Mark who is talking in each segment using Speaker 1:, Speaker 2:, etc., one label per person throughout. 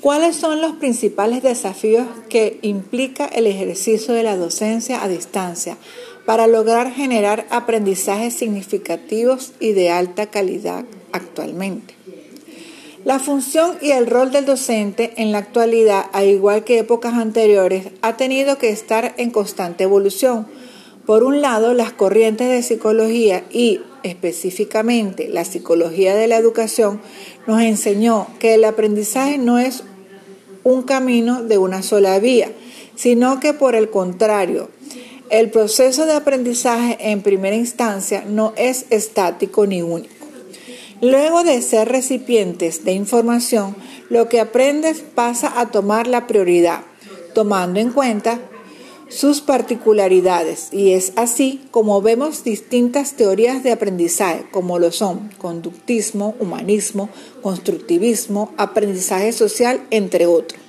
Speaker 1: ¿Cuáles son los principales desafíos que implica el ejercicio de la docencia a distancia para lograr generar aprendizajes significativos y de alta calidad actualmente? La función y el rol del docente en la actualidad, al igual que épocas anteriores, ha tenido que estar en constante evolución. Por un lado, las corrientes de psicología y específicamente la psicología de la educación nos enseñó que el aprendizaje no es un camino de una sola vía, sino que por el contrario, el proceso de aprendizaje en primera instancia no es estático ni único. Luego de ser recipientes de información, lo que aprendes pasa a tomar la prioridad, tomando en cuenta sus particularidades y es así como vemos distintas teorías de aprendizaje como lo son conductismo, humanismo, constructivismo, aprendizaje social, entre otros.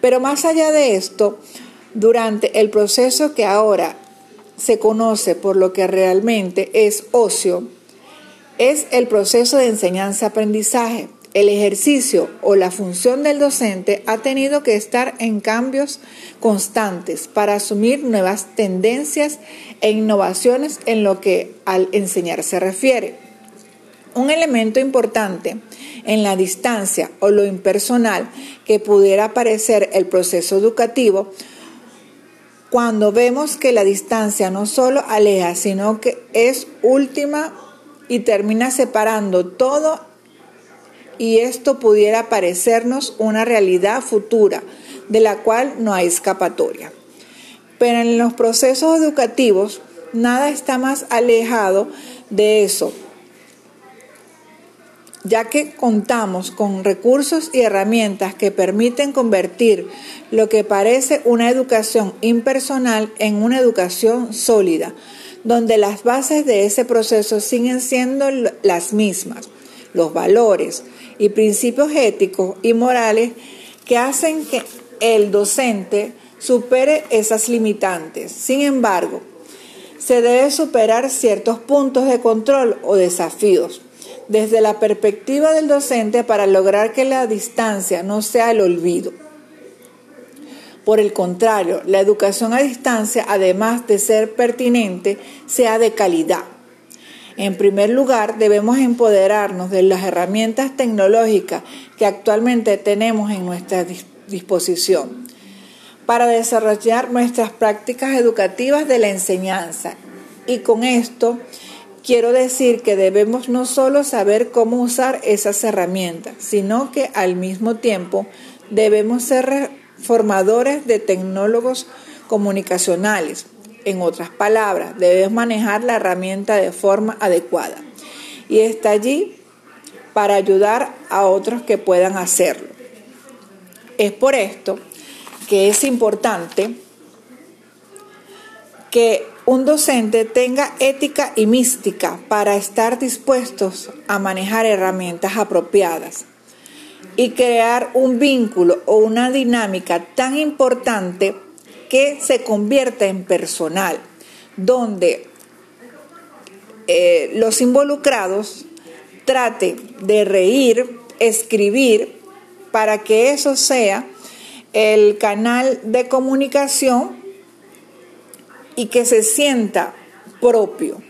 Speaker 1: Pero más allá de esto, durante el proceso que ahora se conoce por lo que realmente es ocio, es el proceso de enseñanza-aprendizaje. El ejercicio o la función del docente ha tenido que estar en cambios constantes para asumir nuevas tendencias e innovaciones en lo que al enseñar se refiere. Un elemento importante en la distancia o lo impersonal que pudiera parecer el proceso educativo cuando vemos que la distancia no solo aleja, sino que es última y termina separando todo y esto pudiera parecernos una realidad futura de la cual no hay escapatoria. Pero en los procesos educativos nada está más alejado de eso, ya que contamos con recursos y herramientas que permiten convertir lo que parece una educación impersonal en una educación sólida, donde las bases de ese proceso siguen siendo las mismas, los valores y principios éticos y morales que hacen que el docente supere esas limitantes. Sin embargo, se debe superar ciertos puntos de control o desafíos desde la perspectiva del docente para lograr que la distancia no sea el olvido. Por el contrario, la educación a distancia, además de ser pertinente, sea de calidad. En primer lugar, debemos empoderarnos de las herramientas tecnológicas que actualmente tenemos en nuestra disposición para desarrollar nuestras prácticas educativas de la enseñanza. Y con esto quiero decir que debemos no solo saber cómo usar esas herramientas, sino que al mismo tiempo debemos ser formadores de tecnólogos comunicacionales. En otras palabras, debes manejar la herramienta de forma adecuada y está allí para ayudar a otros que puedan hacerlo. Es por esto que es importante que un docente tenga ética y mística para estar dispuestos a manejar herramientas apropiadas y crear un vínculo o una dinámica tan importante que se convierta en personal, donde eh, los involucrados traten de reír, escribir, para que eso sea el canal de comunicación y que se sienta propio.